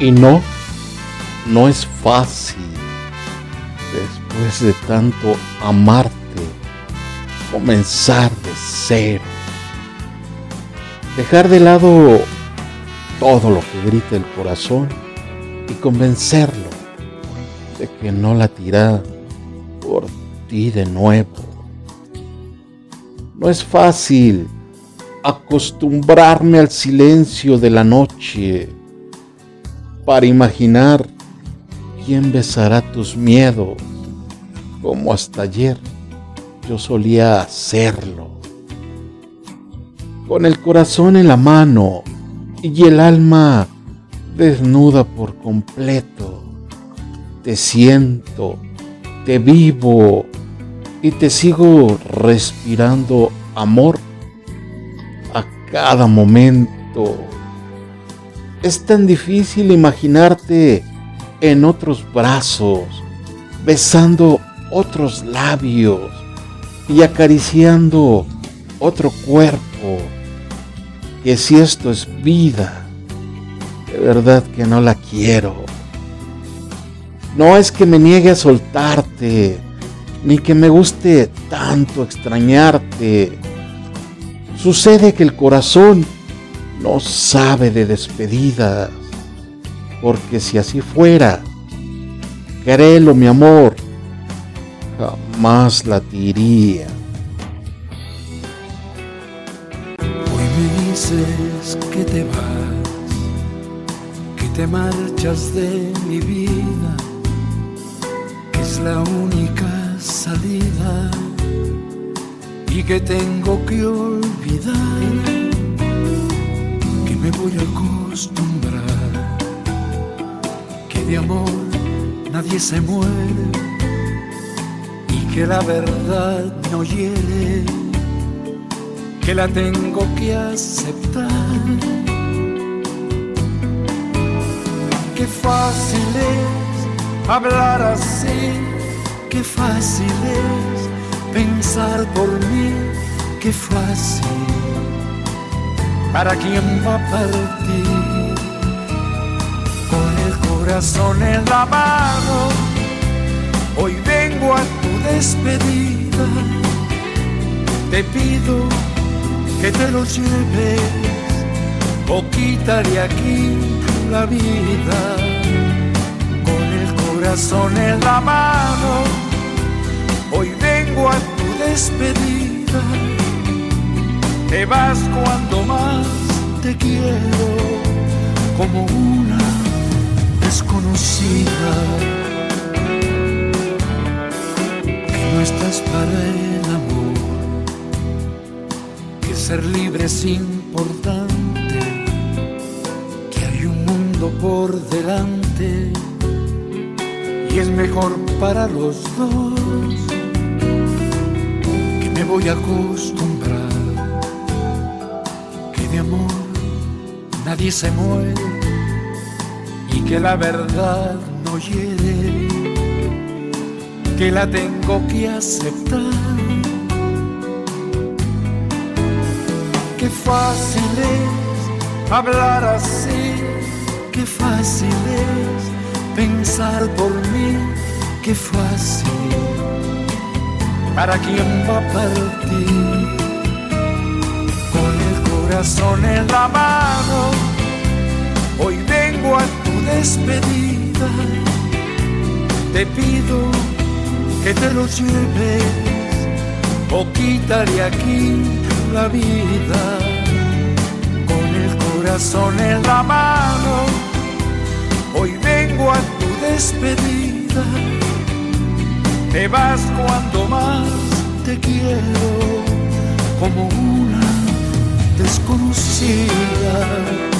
Y no, no es fácil después de tanto amarte, comenzar de cero. Dejar de lado todo lo que grita el corazón y convencerlo de que no la tira por ti de nuevo. No es fácil acostumbrarme al silencio de la noche para imaginar quién besará tus miedos como hasta ayer yo solía hacerlo. Con el corazón en la mano y el alma desnuda por completo, te siento, te vivo y te sigo respirando amor a cada momento. Es tan difícil imaginarte en otros brazos, besando otros labios y acariciando otro cuerpo, que si esto es vida, de verdad que no la quiero. No es que me niegue a soltarte, ni que me guste tanto extrañarte. Sucede que el corazón no sabe de despedidas, porque si así fuera, créelo mi amor, jamás latiría. Hoy me dices que te vas, que te marchas de mi vida, que es la única salida y que tengo que olvidar, amor nadie se muere que la verdad no hiere, que la tengo que aceptar. Qué fácil es hablar así, qué fácil es pensar por mí, qué fácil. ¿Para quién va a partir? Corazón en la mano, hoy vengo a despedida, te pido que te lo lleves. O quitaré aquí la vida. Con el corazón en la mano. Hoy vengo a tu despedida, te vas cuando más te quiero. Como una desconocida. estás para el amor, que ser libre es importante, que hay un mundo por delante y es mejor para los dos, que me voy a acostumbrar, que de amor nadie se muere que la verdad no hiere que la tengo que aceptar. Qué fácil es hablar así, qué fácil es pensar por mí, qué fácil. ¿Para quién va a partir? Con el corazón en la mano, hoy vengo a despedida. Te pido que te lo lleves o quitaré aquí la vida con el corazón en la mano. Hoy vengo a tu despedida, te vas cuando más te quiero como una desconocida.